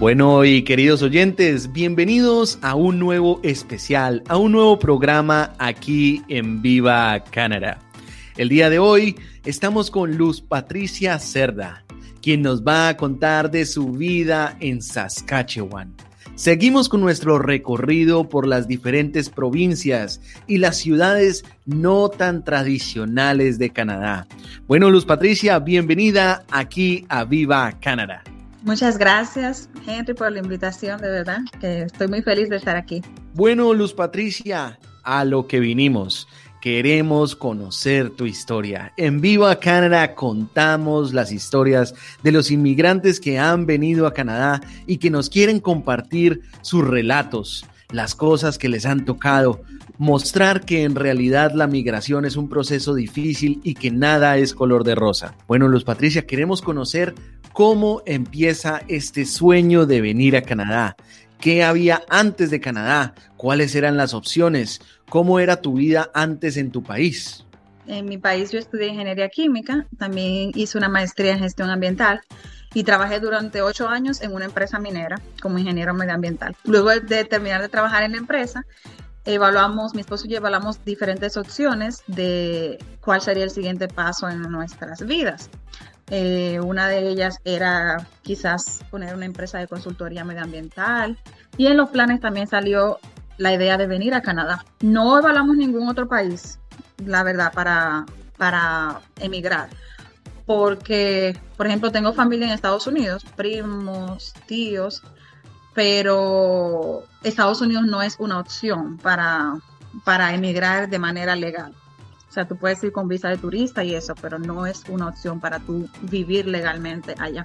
Bueno, y queridos oyentes, bienvenidos a un nuevo especial, a un nuevo programa aquí en Viva Canadá. El día de hoy estamos con Luz Patricia Cerda, quien nos va a contar de su vida en Saskatchewan. Seguimos con nuestro recorrido por las diferentes provincias y las ciudades no tan tradicionales de Canadá. Bueno, Luz Patricia, bienvenida aquí a Viva Canadá. Muchas gracias, Henry, por la invitación, de verdad, que estoy muy feliz de estar aquí. Bueno, Luz Patricia, a lo que vinimos. Queremos conocer tu historia. En Viva Canadá contamos las historias de los inmigrantes que han venido a Canadá y que nos quieren compartir sus relatos, las cosas que les han tocado, mostrar que en realidad la migración es un proceso difícil y que nada es color de rosa. Bueno, Luz Patricia, queremos conocer cómo empieza este sueño de venir a Canadá. ¿Qué había antes de Canadá? ¿Cuáles eran las opciones? ¿Cómo era tu vida antes en tu país? En mi país yo estudié ingeniería química, también hice una maestría en gestión ambiental y trabajé durante ocho años en una empresa minera como ingeniero medioambiental. Luego de terminar de trabajar en la empresa, evaluamos, mi esposo y yo evaluamos diferentes opciones de cuál sería el siguiente paso en nuestras vidas. Eh, una de ellas era quizás poner una empresa de consultoría medioambiental y en los planes también salió la idea de venir a Canadá. No evaluamos ningún otro país, la verdad, para, para emigrar. Porque, por ejemplo, tengo familia en Estados Unidos, primos, tíos, pero Estados Unidos no es una opción para, para emigrar de manera legal. O sea, tú puedes ir con visa de turista y eso, pero no es una opción para tú vivir legalmente allá.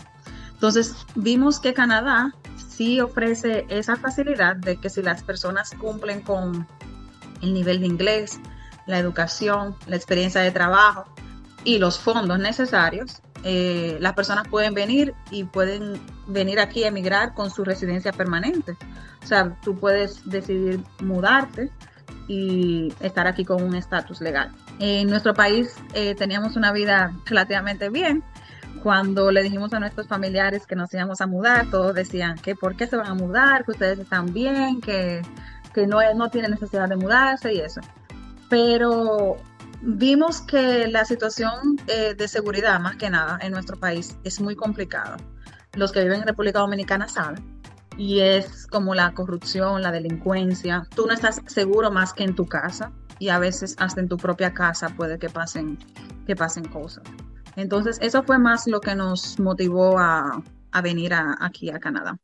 Entonces, vimos que Canadá sí ofrece esa facilidad de que si las personas cumplen con el nivel de inglés, la educación, la experiencia de trabajo y los fondos necesarios, eh, las personas pueden venir y pueden venir aquí a emigrar con su residencia permanente. O sea, tú puedes decidir mudarte y estar aquí con un estatus legal. En nuestro país eh, teníamos una vida relativamente bien. Cuando le dijimos a nuestros familiares que nos íbamos a mudar, todos decían que por qué se van a mudar, que ustedes están bien, que, que no, no tienen necesidad de mudarse y eso. Pero vimos que la situación eh, de seguridad, más que nada, en nuestro país es muy complicada. Los que viven en República Dominicana saben y es como la corrupción, la delincuencia. Tú no estás seguro más que en tu casa y a veces hasta en tu propia casa puede que pasen, que pasen cosas. Entonces eso fue más lo que nos motivó a, a venir aquí a Canadá.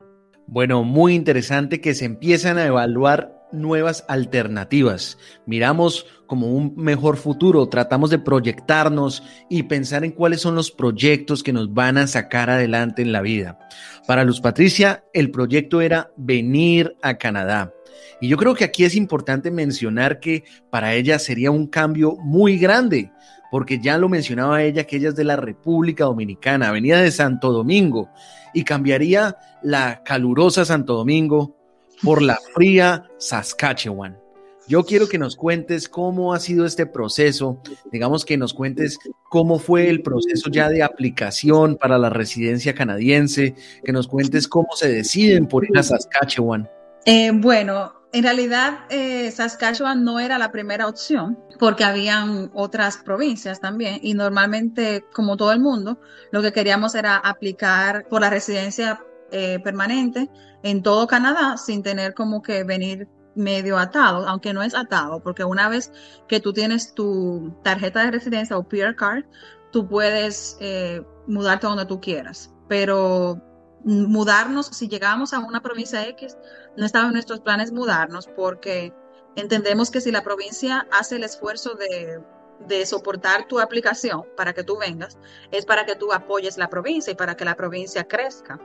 Bueno, muy interesante que se empiezan a evaluar nuevas alternativas. Miramos como un mejor futuro, tratamos de proyectarnos y pensar en cuáles son los proyectos que nos van a sacar adelante en la vida. Para Luz Patricia, el proyecto era venir a Canadá. Y yo creo que aquí es importante mencionar que para ella sería un cambio muy grande, porque ya lo mencionaba ella que ella es de la República Dominicana, venía de Santo Domingo y cambiaría la calurosa Santo Domingo por la fría Saskatchewan. Yo quiero que nos cuentes cómo ha sido este proceso, digamos que nos cuentes cómo fue el proceso ya de aplicación para la residencia canadiense, que nos cuentes cómo se deciden por ir a Saskatchewan. Eh, bueno, en realidad eh, Saskatchewan no era la primera opción porque habían otras provincias también y normalmente, como todo el mundo, lo que queríamos era aplicar por la residencia eh, permanente en todo Canadá sin tener como que venir medio atado, aunque no es atado, porque una vez que tú tienes tu tarjeta de residencia o PR card, tú puedes eh, mudarte donde tú quieras. Pero mudarnos, si llegamos a una provincia X, no estaba en nuestros planes mudarnos porque entendemos que si la provincia hace el esfuerzo de, de soportar tu aplicación para que tú vengas, es para que tú apoyes la provincia y para que la provincia crezca.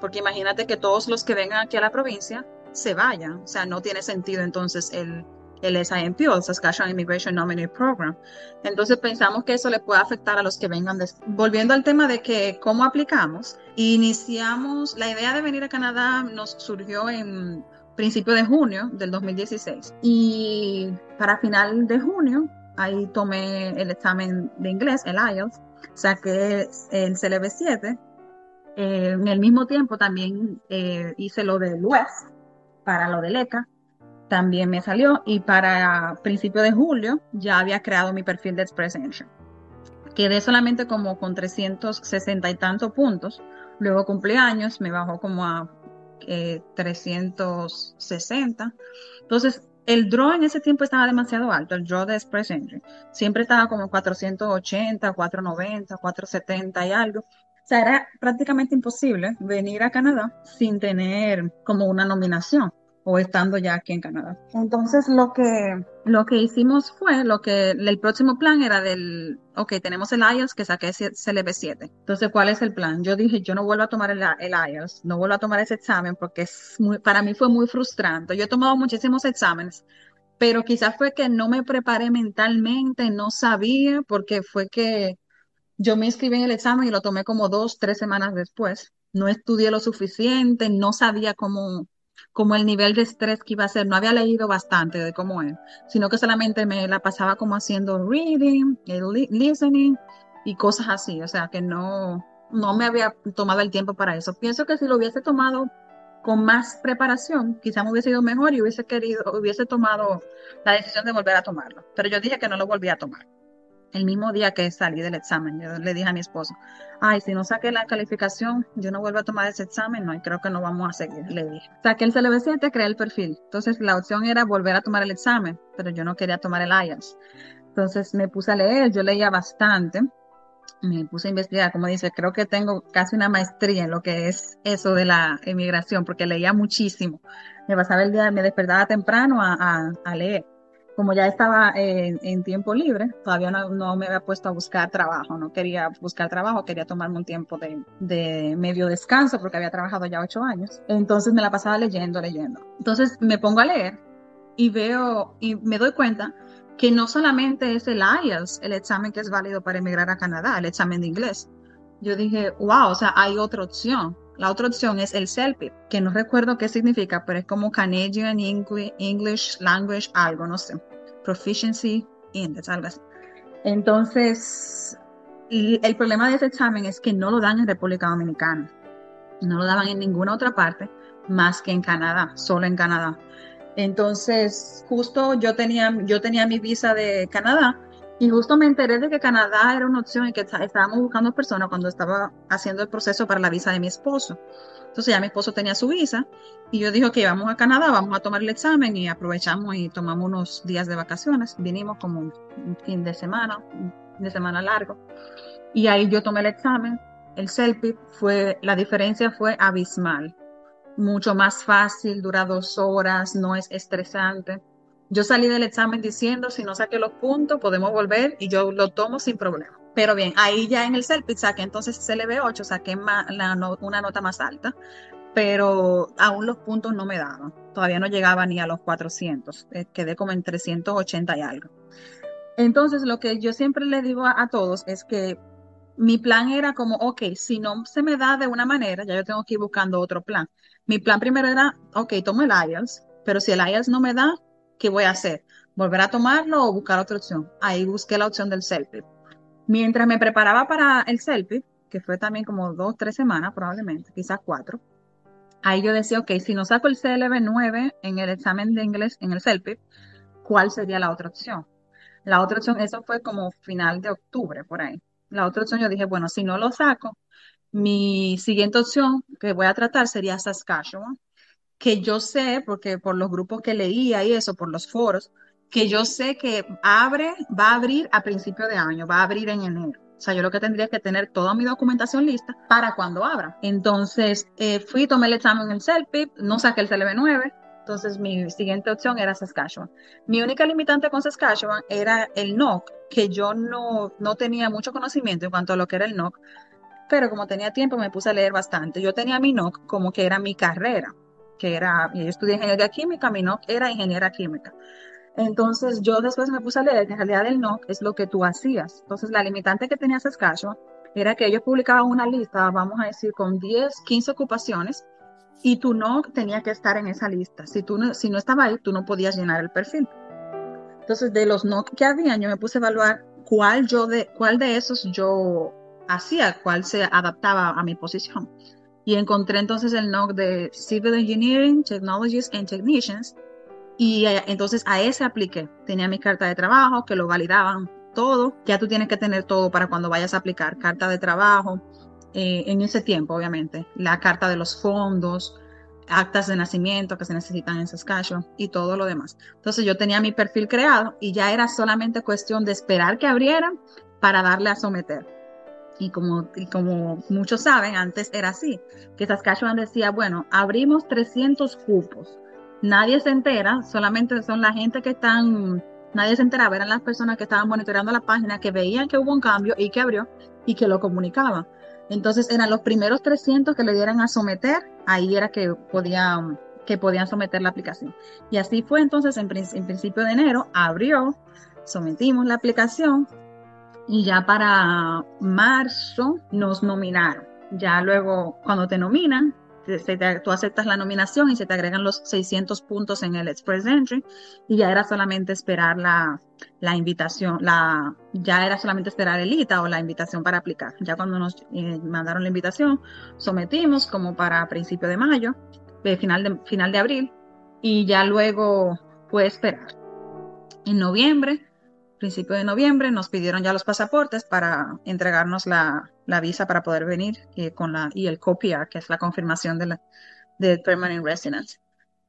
Porque imagínate que todos los que vengan aquí a la provincia se vayan, o sea, no tiene sentido entonces el, el SIMP el Saskatchewan Immigration Nominee Program. Entonces pensamos que eso le puede afectar a los que vengan. Volviendo al tema de que cómo aplicamos, iniciamos, la idea de venir a Canadá nos surgió en principio de junio del 2016 y para final de junio ahí tomé el examen de inglés, el IELTS, saqué el CLB 7 Eh, en el mismo tiempo también eh, hice lo del West para lo del ECA, también me salió y para principio de julio ya había creado mi perfil de Express Engine. Quedé solamente como con 360 y tantos puntos, luego cumpleaños me bajó como a 360. Eh, Entonces, el draw en ese tiempo estaba demasiado alto, el draw de Express Engine. Siempre estaba como 480, 490, 470 y algo. O sea, era prácticamente imposible venir a Canadá sin tener como una nominación o estando ya aquí en Canadá. Entonces lo que lo que hicimos fue lo que el próximo plan era del ok, tenemos el IELTS que saqué CLB7. Entonces, ¿cuál es el plan? Yo dije, yo no vuelvo a tomar el, el IELTS, no vuelvo a tomar ese examen porque es muy, para mí fue muy frustrante. Yo he tomado muchísimos exámenes, pero quizás fue que no me preparé mentalmente, no sabía, porque fue que yo me inscribí en el examen y lo tomé como dos, tres semanas después. No estudié lo suficiente, no sabía cómo como el nivel de estrés que iba a ser. No había leído bastante de cómo es, sino que solamente me la pasaba como haciendo reading, listening y cosas así. O sea, que no, no me había tomado el tiempo para eso. Pienso que si lo hubiese tomado con más preparación, quizá me hubiese ido mejor y hubiese querido, hubiese tomado la decisión de volver a tomarlo. Pero yo dije que no lo volví a tomar el mismo día que salí del examen, yo le dije a mi esposo, ay, si no saqué la calificación, yo no vuelvo a tomar ese examen, no, y creo que no vamos a seguir, le dije. Saqué el CLB7, creé el perfil. Entonces la opción era volver a tomar el examen, pero yo no quería tomar el IELTS. Entonces me puse a leer, yo leía bastante, me puse a investigar, como dice, creo que tengo casi una maestría en lo que es eso de la emigración, porque leía muchísimo. Me pasaba el día, me despertaba temprano a, a leer como ya estaba en, tiempo libre, todavía no, me había puesto a buscar trabajo, no quería buscar trabajo, quería tomarme un tiempo de, medio descanso porque había trabajado ya ocho años. Entonces me la pasaba leyendo, leyendo. Entonces me pongo a leer y veo y me doy cuenta que no solamente es el IELTS el examen que es válido para emigrar a Canadá, el examen de inglés. Yo dije, wow, o sea, hay otra opción. La otra opción es el CELPIP, que no recuerdo qué significa, pero es como Canadian English Language, algo, no sé. Proficiency Index, algo así. Entonces, el problema de ese examen es que no lo dan en República Dominicana. No lo daban en ninguna otra parte más que en Canadá, solo en Canadá. Entonces, justo yo tenía, yo tenía mi visa de Canadá y justo me enteré de que Canadá era una opción y que estábamos buscando personas cuando estaba haciendo el proceso para la visa de mi esposo. Entonces ya mi esposo tenía su visa y yo dije que vamos a Canadá, vamos a tomar el examen y aprovechamos y tomamos unos días de vacaciones. Vinimos como un fin de semana, un de semana largo. Y ahí yo tomé el examen. El CELPIP fue, la diferencia fue abismal. Mucho más fácil, dura dos horas, no es estresante. Yo salí del examen diciendo, si no saqué los puntos, podemos volver y yo lo tomo sin problema. Pero bien, ahí ya en el CELPIC saqué entonces CLB8, saqué una nota más alta, pero aún los puntos no me daban. Todavía no llegaba ni a los 400, eh, quedé como en 380 y algo. Entonces, lo que yo siempre le digo a, a, todos es que mi plan era como, ok, si no se me da de una manera, ya yo tengo que ir buscando otro plan. Mi plan primero era, ok, tomo el IELTS, pero si el IELTS no me da, ¿qué voy a hacer? ¿Volver a tomarlo o buscar otra opción? Ahí busqué la opción del CELPIP. Mientras me preparaba para el CELPIP, que fue también como dos, tres semanas probablemente, quizás cuatro, ahí yo decía, ok, si no saco el CLB 9 en el examen de inglés, en el CELPIP, ¿cuál sería la otra opción? La otra opción, eso fue como final de octubre, por ahí. La otra opción yo dije, bueno, si no lo saco, mi siguiente opción que voy a tratar sería Saskatchewan, que yo sé, porque por los grupos que leía y eso, por los foros, que yo sé que abre, va a abrir a principio de año, va a abrir en enero. O sea, yo lo que tendría que tener toda mi documentación lista para cuando abra. Entonces, eh, fui, tomé el examen en el CELPIP, no saqué el CLB9, entonces mi siguiente opción era Saskatchewan. Mi única limitante con Saskatchewan era el NOC, que yo no, no tenía mucho conocimiento en cuanto a lo que era el NOC, pero como tenía tiempo me puse a leer bastante. Yo tenía mi NOC como que era mi carrera que era, yo estudié ingeniería química, mi NOC era ingeniera química. Entonces yo después me puse a leer que en realidad el NOC es lo que tú hacías. Entonces la limitante que tenía Saskatchewan era que ellos publicaban una lista, vamos a decir, con 10, 15 ocupaciones y tu NOC tenía que estar en esa lista. Si, tú no, si no estaba ahí, tú no podías llenar el perfil. Entonces de los NOC que había, yo me puse a evaluar cuál, yo de, cuál de esos yo hacía, cuál se adaptaba a mi posición. Y encontré entonces el NOC de Civil Engineering, Technologies and Technicians. Y eh, entonces a ese apliqué. Tenía mi carta de trabajo que lo validaban todo. Ya tú tienes que tener todo para cuando vayas a aplicar. Carta de trabajo, eh, en ese tiempo, obviamente. La carta de los fondos, actas de nacimiento que se necesitan en Saskatchewan y todo lo demás. Entonces yo tenía mi perfil creado y ya era solamente cuestión de esperar que abrieran para darle a someter. Y como, muchos saben, antes era así, que Saskatchewan decía, bueno, abrimos 300 cupos. Nadie se entera, solamente son la gente que están, nadie se enteraba, eran las personas que estaban monitoreando la página, que veían que hubo un cambio y que abrió y que lo comunicaban. Entonces eran los primeros 300 que le dieran a someter, ahí era que podían, que podían someter la aplicación. Y así fue entonces en, en principio de enero, abrió, sometimos la aplicación y ya para marzo nos nominaron. Ya luego, cuando te nominan, tú aceptas la nominación y se te agregan los 600 puntos en el Express Entry y ya era solamente esperar la, la invitación, la, ya era solamente esperar el ITA o la invitación para aplicar. Ya cuando nos eh, mandaron la invitación, sometimos como para principio de mayo, final, de final de abril y ya luego fue esperar. En noviembre principio de noviembre nos pidieron ya los pasaportes para entregarnos la, visa para poder venir y, con la, y el COPIA, que es la confirmación de, la, de Permanent Residence.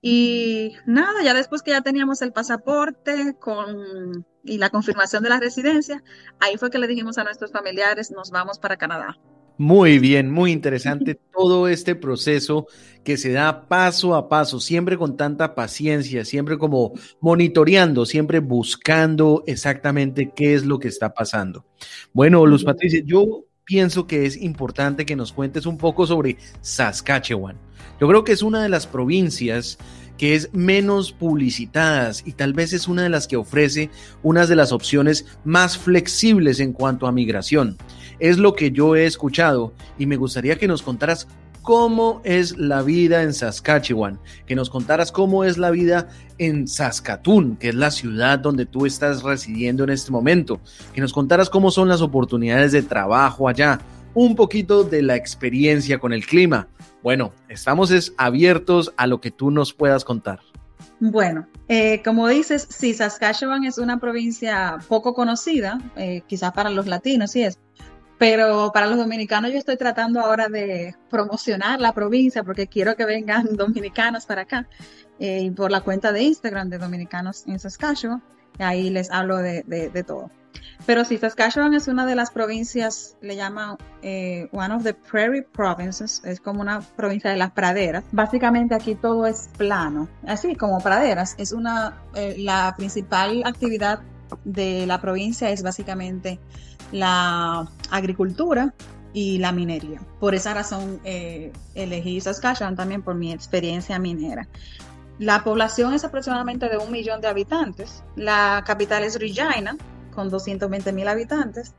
Y nada, ya después que ya teníamos el pasaporte con, y la confirmación de la residencia, ahí fue que le dijimos a nuestros familiares, nos vamos para Canadá. Muy bien, muy interesante todo este proceso que se da paso a paso, siempre con tanta paciencia, siempre como monitoreando, siempre buscando exactamente qué es lo que está pasando. Bueno, Luz Patricia, yo pienso que es importante que nos cuentes un poco sobre Saskatchewan. Yo creo que es una de las provincias que es menos publicitadas y tal vez es una de las que ofrece unas de las opciones más flexibles en cuanto a migración. Es lo que yo he escuchado y me gustaría que nos contaras cómo es la vida en Saskatchewan, que nos contaras cómo es la vida en Saskatoon, que es la ciudad donde tú estás residiendo en este momento, que nos contaras cómo son las oportunidades de trabajo allá, un poquito de la experiencia con el clima. Bueno, estamos abiertos a lo que tú nos puedas contar. Bueno, eh, como dices, sí, Saskatchewan es una provincia poco conocida, eh, quizás para los latinos, sí es, pero para los dominicanos yo estoy tratando ahora de promocionar la provincia porque quiero que vengan dominicanos para acá. Eh, por la cuenta de Instagram de Dominicanos en Saskatchewan, ahí les hablo de, de, todo. Pero sí, Saskatchewan es una de las provincias, le llaman eh, one of the prairie provinces, es como una provincia de las praderas. Básicamente aquí todo es plano, así como praderas. Es una, eh, la principal actividad de la provincia es básicamente la agricultura y la minería. Por esa razón eh, elegí Saskatchewan también por mi experiencia minera. La población es aproximadamente de un millón de habitantes. La capital es Regina, con 220 mil habitantes.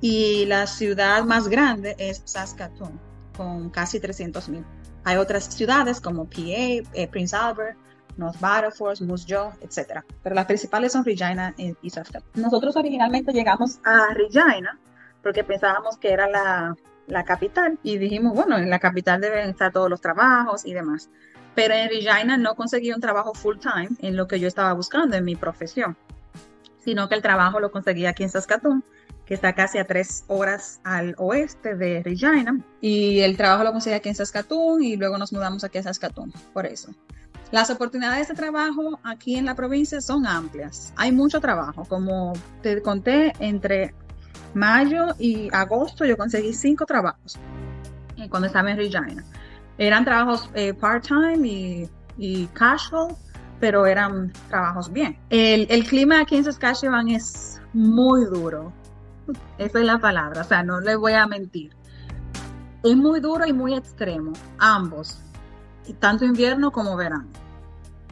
Y la ciudad más grande es Saskatoon, con casi 300 mil. Hay otras ciudades como PA, eh, Prince Albert, North Battleford, Moose Jaw, etc. Pero las principales son Regina y Saskatoon. Nosotros originalmente llegamos a Regina porque pensábamos que era la, la capital y dijimos, bueno, en la capital deben estar todos los trabajos y demás. Pero en Regina no conseguí un trabajo full time en lo que yo estaba buscando en mi profesión, sino que el trabajo lo conseguí aquí en Saskatoon, que está casi a tres horas al oeste de Regina. Y el trabajo lo conseguí aquí en Saskatoon y luego nos mudamos aquí a Saskatoon, por eso. Las oportunidades de trabajo aquí en la provincia son amplias. Hay mucho trabajo. Como te conté, entre mayo y agosto yo conseguí cinco trabajos eh, cuando estaba en Regina. Eran trabajos eh, part-time y, casual, pero eran trabajos bien. El, clima aquí en Saskatchewan es muy duro. Esa es la palabra, o sea, no les voy a mentir. Es muy duro y muy extremo, ambos tanto invierno como verano.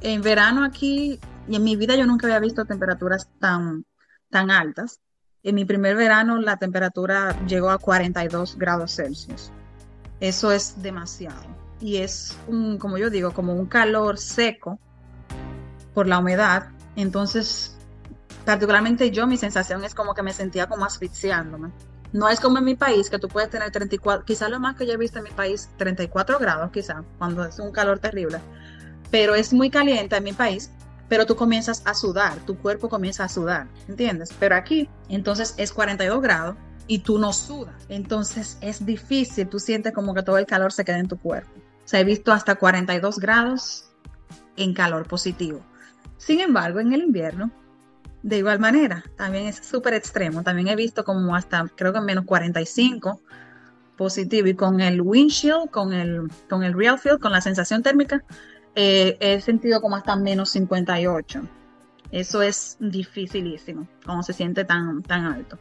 En verano aquí, y en mi vida yo nunca había visto temperaturas tan, tan altas. En mi primer verano la temperatura llegó a 42 grados Celsius. Eso es demasiado. Y es un, como yo digo, como un calor seco por la humedad. Entonces, particularmente yo, mi sensación es como que me sentía como asfixiándome. No es como en mi país, que tú puedes tener 34, quizás lo más que yo he visto en mi país, 34 grados quizás, cuando es un calor terrible. Pero es muy caliente en mi país, pero tú comienzas a sudar, tu cuerpo comienza a sudar, ¿entiendes? Pero aquí, entonces es 42 grados y tú no sudas. Entonces es difícil, tú sientes como que todo el calor se queda en tu cuerpo. O sea, he visto hasta 42 grados en calor positivo. Sin embargo, en el invierno, de igual manera, también es súper extremo. También he visto como hasta, creo que menos 45 positivo. Y con el windshield, con el, con el real feel, con la sensación térmica, eh, he sentido como hasta menos 58. Eso es dificilísimo, como se siente tan, tan alto,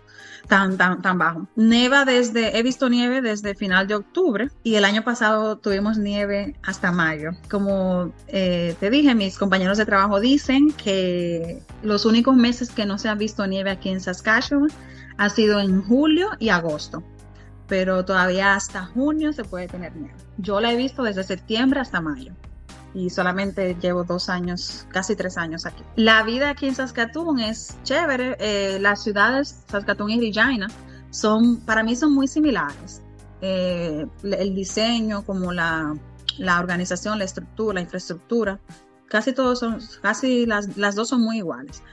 tan, tan, tan bajo. Neva desde, he visto nieve desde final de octubre y el año pasado tuvimos nieve hasta mayo. Como eh, te dije, mis compañeros de trabajo dicen que los únicos meses que no se ha visto nieve aquí en Saskatchewan ha sido en julio y agosto pero todavía hasta junio se puede tener nieve. Yo la he visto desde septiembre hasta mayo y solamente llevo dos años, casi tres años aquí. La vida aquí en Saskatoon es chévere. Eh, las ciudades, Saskatoon y Regina, son, para mí son muy similares. Eh, el diseño, como la, la, organización, la estructura, la infraestructura, casi todos son, casi las, las dos son muy iguales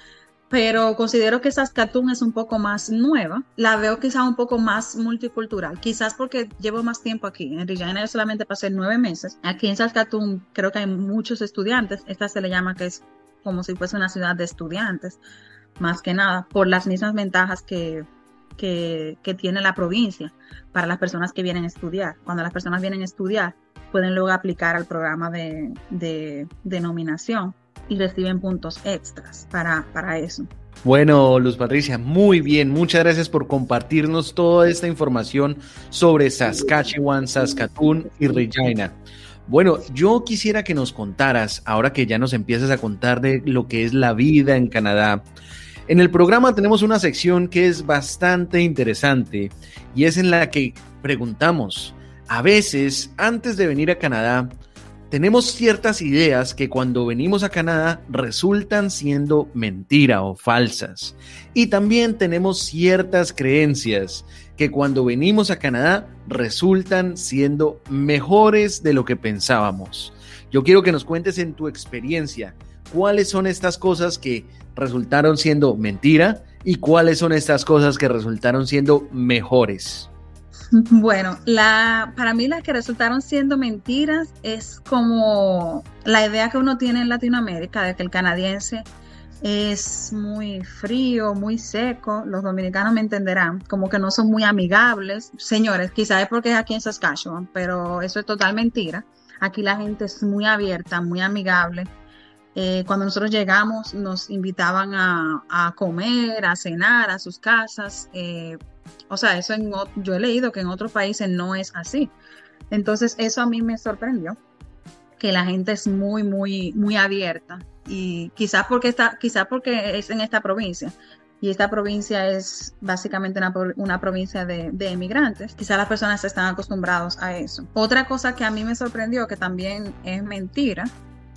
pero considero que Saskatoon es un poco más nueva. La veo quizá un poco más multicultural, quizás porque llevo más tiempo aquí. En Regina yo solamente pasé nueve meses. Aquí en Saskatoon creo que hay muchos estudiantes. Esta se le llama que es como si fuese una ciudad de estudiantes, más que nada, por las mismas ventajas que, que, tiene la provincia para las personas que vienen a estudiar. Cuando las personas vienen a estudiar, pueden luego aplicar al programa de, de, de nominación y reciben puntos extras para, para eso. Bueno, Luz Patricia, muy bien. Muchas gracias por compartirnos toda esta información sobre Saskatchewan, Saskatoon y Regina. Bueno, yo quisiera que nos contaras, ahora que ya nos empiezas a contar de lo que es la vida en Canadá. En el programa tenemos una sección que es bastante interesante y es en la que preguntamos, a veces, antes de venir a Canadá, tenemos ciertas ideas que cuando venimos a Canadá resultan siendo mentira o falsas. Y también tenemos ciertas creencias que cuando venimos a Canadá resultan siendo mejores de lo que pensábamos. Yo quiero que nos cuentes en tu experiencia cuáles son estas cosas que resultaron siendo mentira y cuáles son estas cosas que resultaron siendo mejores. Bueno, la, para mí las que resultaron siendo mentiras es como la idea que uno tiene en Latinoamérica de que el canadiense es muy frío, muy seco, los dominicanos me entenderán, como que no son muy amigables. Señores, quizás es porque es aquí en Saskatchewan, pero eso es total mentira. Aquí la gente es muy abierta, muy amigable. Eh, cuando nosotros llegamos nos invitaban a, comer, a cenar a sus casas. Eh, o sea, eso en, yo he leído que en otros países no es así. Entonces, eso a mí me sorprendió, que la gente es muy, muy, muy abierta. Y quizás porque, está, quizás porque es en esta provincia. Y esta provincia es básicamente una, provincia de, emigrantes. Quizás las personas están acostumbrados a eso. Otra cosa que a mí me sorprendió, que también es mentira,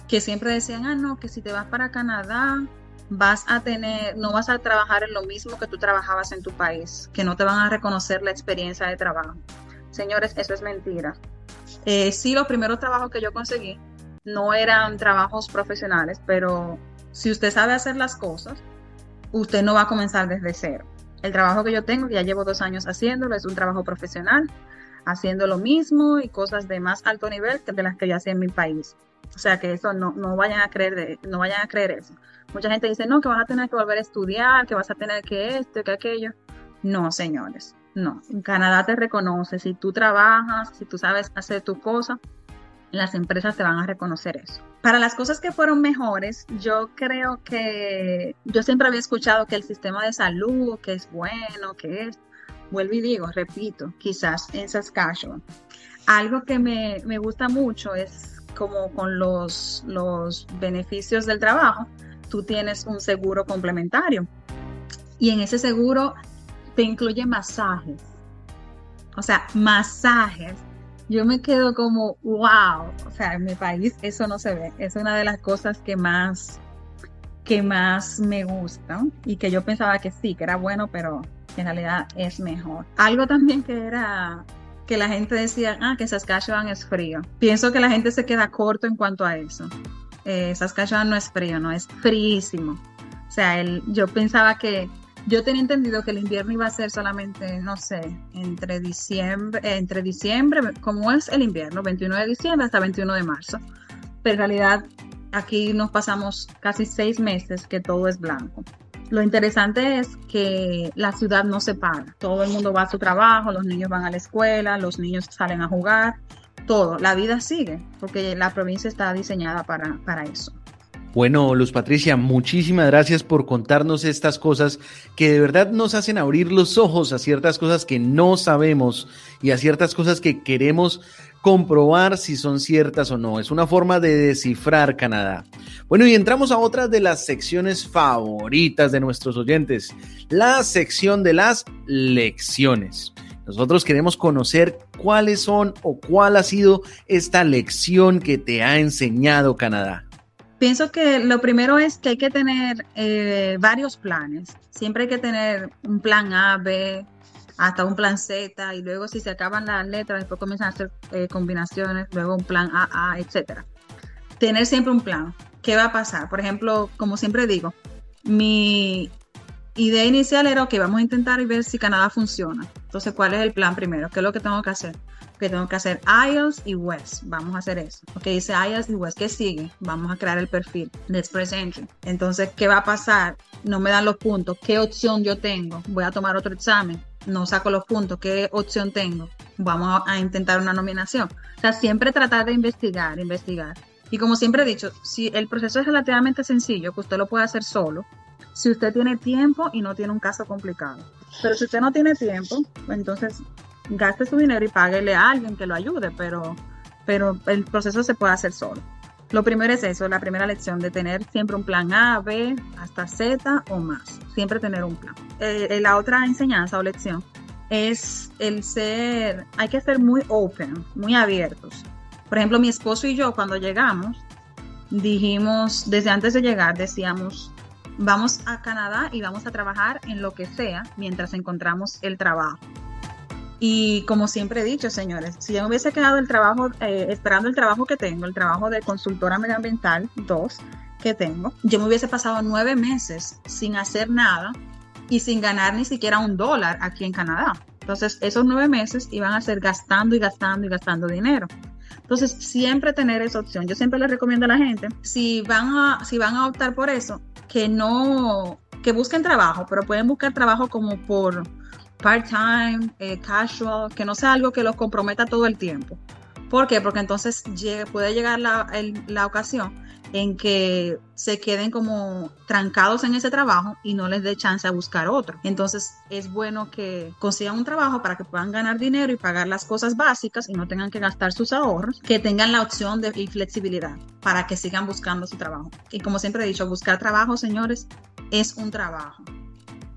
que siempre decían, ah, no, que si te vas para Canadá, vas a tener, no vas a trabajar en lo mismo que tú trabajabas en tu país, que no te van a reconocer la experiencia de trabajo. Señores, eso es mentira. Eh, sí, los primeros trabajos que yo conseguí no eran trabajos profesionales, pero si usted sabe hacer las cosas, usted no va a comenzar desde cero. El trabajo que yo tengo, que ya llevo dos años haciéndolo, es un trabajo profesional, haciendo lo mismo y cosas de más alto nivel que de las que yo hacía en mi país. O sea que eso no, no vayan a creer de, no vayan a creer eso. Mucha gente dice, no, que vas a tener que volver a estudiar, que vas a tener que esto, que aquello. No, señores, no. En Canadá te reconoce. Si tú trabajas, si tú sabes hacer tu cosa, las empresas te van a reconocer eso. Para las cosas que fueron mejores, yo creo que yo siempre había escuchado que el sistema de salud, que es bueno, que es, vuelvo y digo, repito, quizás en Saskatchewan. Algo que me, me gusta mucho es como con los, los beneficios del trabajo, tú tienes un seguro complementario. Y en ese seguro te incluye masajes. O sea, masajes. Yo me quedo como, wow. O sea, en mi país eso no se ve. Es una de las cosas que más, que más me gustan y que yo pensaba que sí, que era bueno, pero En realidad es mejor. Algo también que era que la gente decía, ah, que Saskatchewan es frío. Pienso que la gente se queda corto en cuanto a eso. Eh, Saskatchewan no es frío, no es fríísimo. O sea, el, yo pensaba que yo tenía entendido que el invierno iba a ser solamente, no sé, entre diciembre, eh, entre diciembre, como es el invierno, 21 de diciembre hasta 21 de marzo. Pero en realidad aquí nos pasamos casi seis meses que todo es blanco. Lo interesante es que la ciudad no se para. Todo el mundo va a su trabajo, los niños van a la escuela, los niños salen a jugar, todo. La vida sigue porque la provincia está diseñada para, para eso. Bueno, Luz Patricia, muchísimas gracias por contarnos estas cosas que de verdad nos hacen abrir los ojos a ciertas cosas que no sabemos y a ciertas cosas que queremos comprobar si son ciertas o no. Es una forma de descifrar Canadá. Bueno, y entramos a otra de las secciones favoritas de nuestros oyentes, la sección de las lecciones. Nosotros queremos conocer cuáles son o cuál ha sido esta lección que te ha enseñado Canadá. Pienso que lo primero es que hay que tener eh, varios planes. Siempre hay que tener un plan A, B, hasta un plan Z, y luego si se acaban las letras, después comienzan a hacer eh, combinaciones, luego un plan A, A, etc. Tener siempre un plan. ¿Qué va a pasar? Por ejemplo, como siempre digo, mi idea inicial era que vamos a intentar y ver si Canadá funciona. Entonces, ¿cuál es el plan primero? ¿Qué es lo que tengo que hacer? que tengo que hacer IELTS y West. Vamos a hacer eso. Ok, dice IELTS y West. ¿Qué sigue? Vamos a crear el perfil de Express Entry. Entonces, ¿qué va a pasar? No me dan los puntos. ¿Qué opción yo tengo? Voy a tomar otro examen. No saco los puntos. ¿Qué opción tengo? Vamos a intentar una nominación. O sea, siempre tratar de investigar, investigar. Y como siempre he dicho, si el proceso es relativamente sencillo, que usted lo puede hacer solo, si usted tiene tiempo y no tiene un caso complicado. Pero si usted no tiene tiempo, entonces gaste su dinero y páguele a alguien que lo ayude, pero, pero el proceso se puede hacer solo. Lo primero es eso, la primera lección de tener siempre un plan A, B, hasta Z o más. Siempre tener un plan. Eh, eh, la otra enseñanza o lección es el ser, hay que ser muy open, muy abiertos. Por ejemplo, mi esposo y yo cuando llegamos, dijimos, desde antes de llegar, decíamos, vamos a Canadá y vamos a trabajar en lo que sea mientras encontramos el trabajo. Y como siempre he dicho, señores, si yo me hubiese quedado el trabajo, eh, esperando el trabajo que tengo, el trabajo de consultora medioambiental 2 que tengo, yo me hubiese pasado nueve meses sin hacer nada y sin ganar ni siquiera un dólar aquí en Canadá. Entonces, esos nueve meses iban a ser gastando y gastando y gastando dinero. Entonces, siempre tener esa opción. Yo siempre les recomiendo a la gente, si van a, si van a optar por eso, que no, que busquen trabajo, pero pueden buscar trabajo como por part-time, eh, casual, que no sea algo que los comprometa todo el tiempo. ¿Por qué? Porque entonces puede llegar la, ocasión en que se queden como trancados en ese trabajo y no les dé chance a buscar otro. Entonces es bueno que consigan un trabajo para que puedan ganar dinero y pagar las cosas básicas y no tengan que gastar sus ahorros, que tengan la opción de y flexibilidad para que sigan buscando su trabajo. Y como siempre he dicho, buscar trabajo, señores, es un trabajo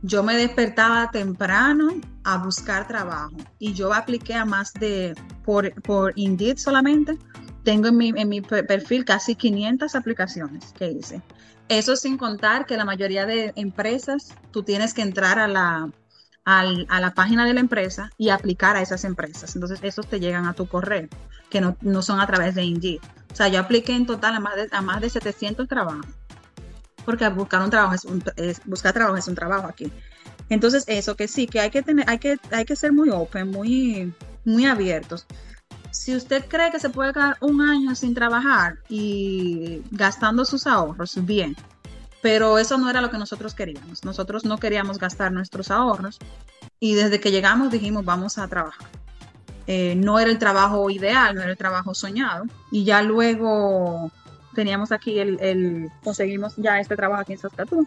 yo me despertaba temprano a buscar trabajo y yo apliqué a más de, por, por Indeed solamente, tengo en mi, en mi perfil casi 500 aplicaciones que hice. Eso sin contar que la mayoría de empresas, tú tienes que entrar a la, a la página de la empresa y aplicar a esas empresas. Entonces, esos te llegan a tu correo, que no, no son a través de Indeed. O sea, yo apliqué en total a más de, a más de 700 trabajos porque buscar un trabajo es, un, buscar trabajo es un trabajo aquí. Entonces, eso que sí, que hay que tener, hay que, hay que ser muy open, muy, muy abiertos. Si usted cree que se puede quedar un año sin trabajar y gastando sus ahorros, bien. Pero eso no era lo que nosotros queríamos. Nosotros no queríamos gastar nuestros ahorros y desde que llegamos dijimos vamos a trabajar. Eh, no era el trabajo ideal, no era el trabajo soñado. Y ya luego teníamos aquí el, conseguimos ya este trabajo aquí en Saskatoon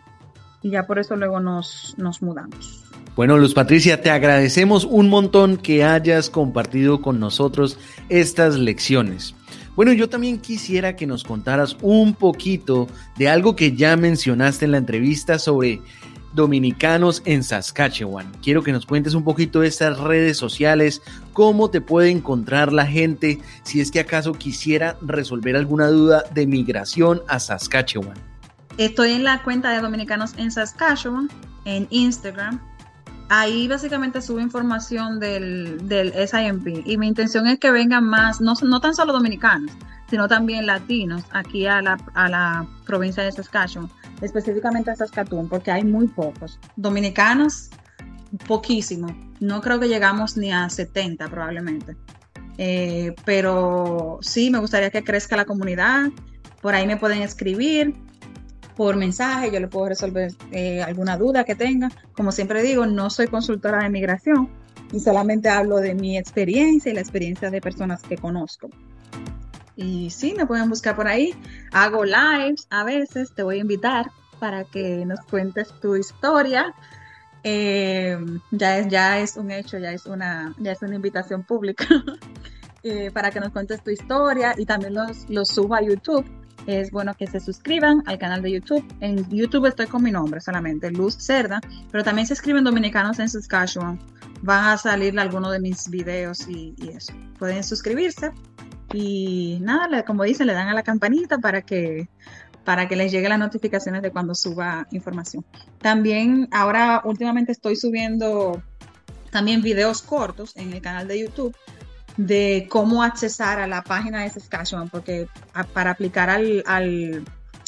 y ya por eso luego nos, nos mudamos. Bueno, Luz Patricia, te agradecemos un montón que hayas compartido con nosotros estas lecciones. Bueno, yo también quisiera que nos contaras un poquito de algo que ya mencionaste en la entrevista sobre dominicanos en Saskatchewan. Quiero que nos cuentes un poquito de estas redes sociales, cómo te puede encontrar la gente si es que acaso quisiera resolver alguna duda de migración a Saskatchewan. Estoy en la cuenta de dominicanos en Saskatchewan, en Instagram. ahí básicamente subo información del, del SIMP y mi intención es que vengan más, no, no tan solo dominicanos, sino también latinos aquí a la, a la provincia de Saskatchewan, específicamente a Saskatoon, porque hay muy pocos. Dominicanos, poquísimo. No creo que llegamos ni a 70 probablemente. Eh, pero sí, me gustaría que crezca la comunidad. Por ahí me pueden escribir por mensaje, yo le puedo resolver eh, alguna duda que tenga. Como siempre digo, no soy consultora de migración y solamente hablo de mi experiencia y la experiencia de personas que conozco. Y sí, me pueden buscar por ahí. Hago lives a veces, te voy a invitar para que nos cuentes tu historia. Eh, ya, es, ya es un hecho, ya es una, ya es una invitación pública eh, para que nos cuentes tu historia y también los, los subo a YouTube es bueno que se suscriban al canal de YouTube. En YouTube estoy con mi nombre solamente, Luz Cerda, pero también se escriben dominicanos en Saskatchewan. Van a salir algunos de mis videos y, eso. Pueden suscribirse y nada, como dicen, le dan a la campanita para que para que les llegue las notificaciones de cuando suba información. También ahora últimamente estoy subiendo también videos cortos en el canal de YouTube de cómo accesar a la página de Saskatchewan, porque para aplicar al, al,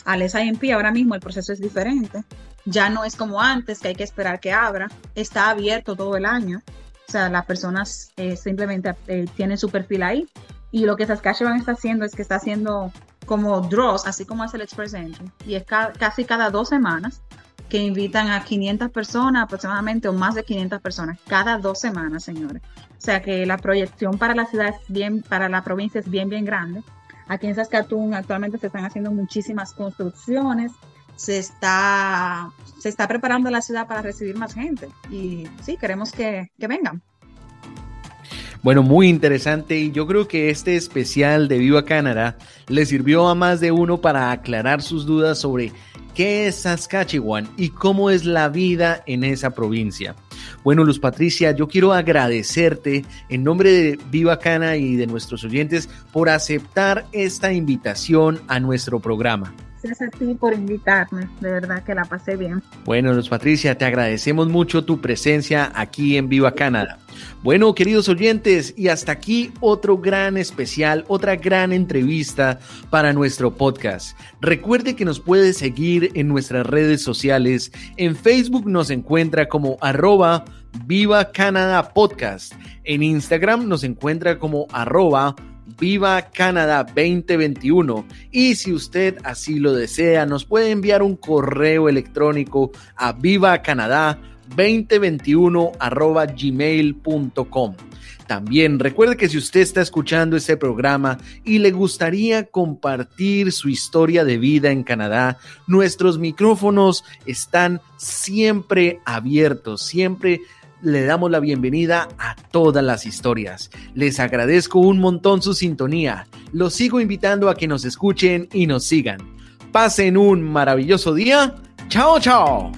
al SIMP ahora mismo el proceso es diferente. Ya no es como antes, que hay que esperar que abra. Está abierto todo el año. O sea, las personas eh, simplemente eh, tienen su perfil ahí. Y lo que Saskatchewan está haciendo es que está haciendo como draws, así como hace el Express Entry. Y es casi cada dos semanas que invitan a 500 personas aproximadamente o más de 500 personas cada dos semanas, señores. O sea que la proyección para la ciudad es bien, para la provincia es bien, bien grande. Aquí en Saskatoon actualmente se están haciendo muchísimas construcciones, se está, se está preparando la ciudad para recibir más gente y sí, queremos que, que vengan. Bueno, muy interesante y yo creo que este especial de Viva Canadá le sirvió a más de uno para aclarar sus dudas sobre qué es Saskatchewan y cómo es la vida en esa provincia. Bueno, Luz Patricia, yo quiero agradecerte en nombre de Viva Cana y de nuestros oyentes por aceptar esta invitación a nuestro programa. Gracias a ti por invitarme, de verdad que la pasé bien. Bueno, Luz Patricia, te agradecemos mucho tu presencia aquí en Viva Canadá. Bueno, queridos oyentes, y hasta aquí otro gran especial, otra gran entrevista para nuestro podcast. Recuerde que nos puede seguir en nuestras redes sociales. En Facebook nos encuentra como arroba Viva Canadá Podcast. En Instagram nos encuentra como arroba Viva Canadá 2021. Y si usted así lo desea, nos puede enviar un correo electrónico a Viva Canadá 2021 arroba gmail.com. También recuerde que si usted está escuchando este programa y le gustaría compartir su historia de vida en Canadá, nuestros micrófonos están siempre abiertos, siempre le damos la bienvenida a todas las historias. Les agradezco un montón su sintonía. Los sigo invitando a que nos escuchen y nos sigan. Pasen un maravilloso día. Chao, chao.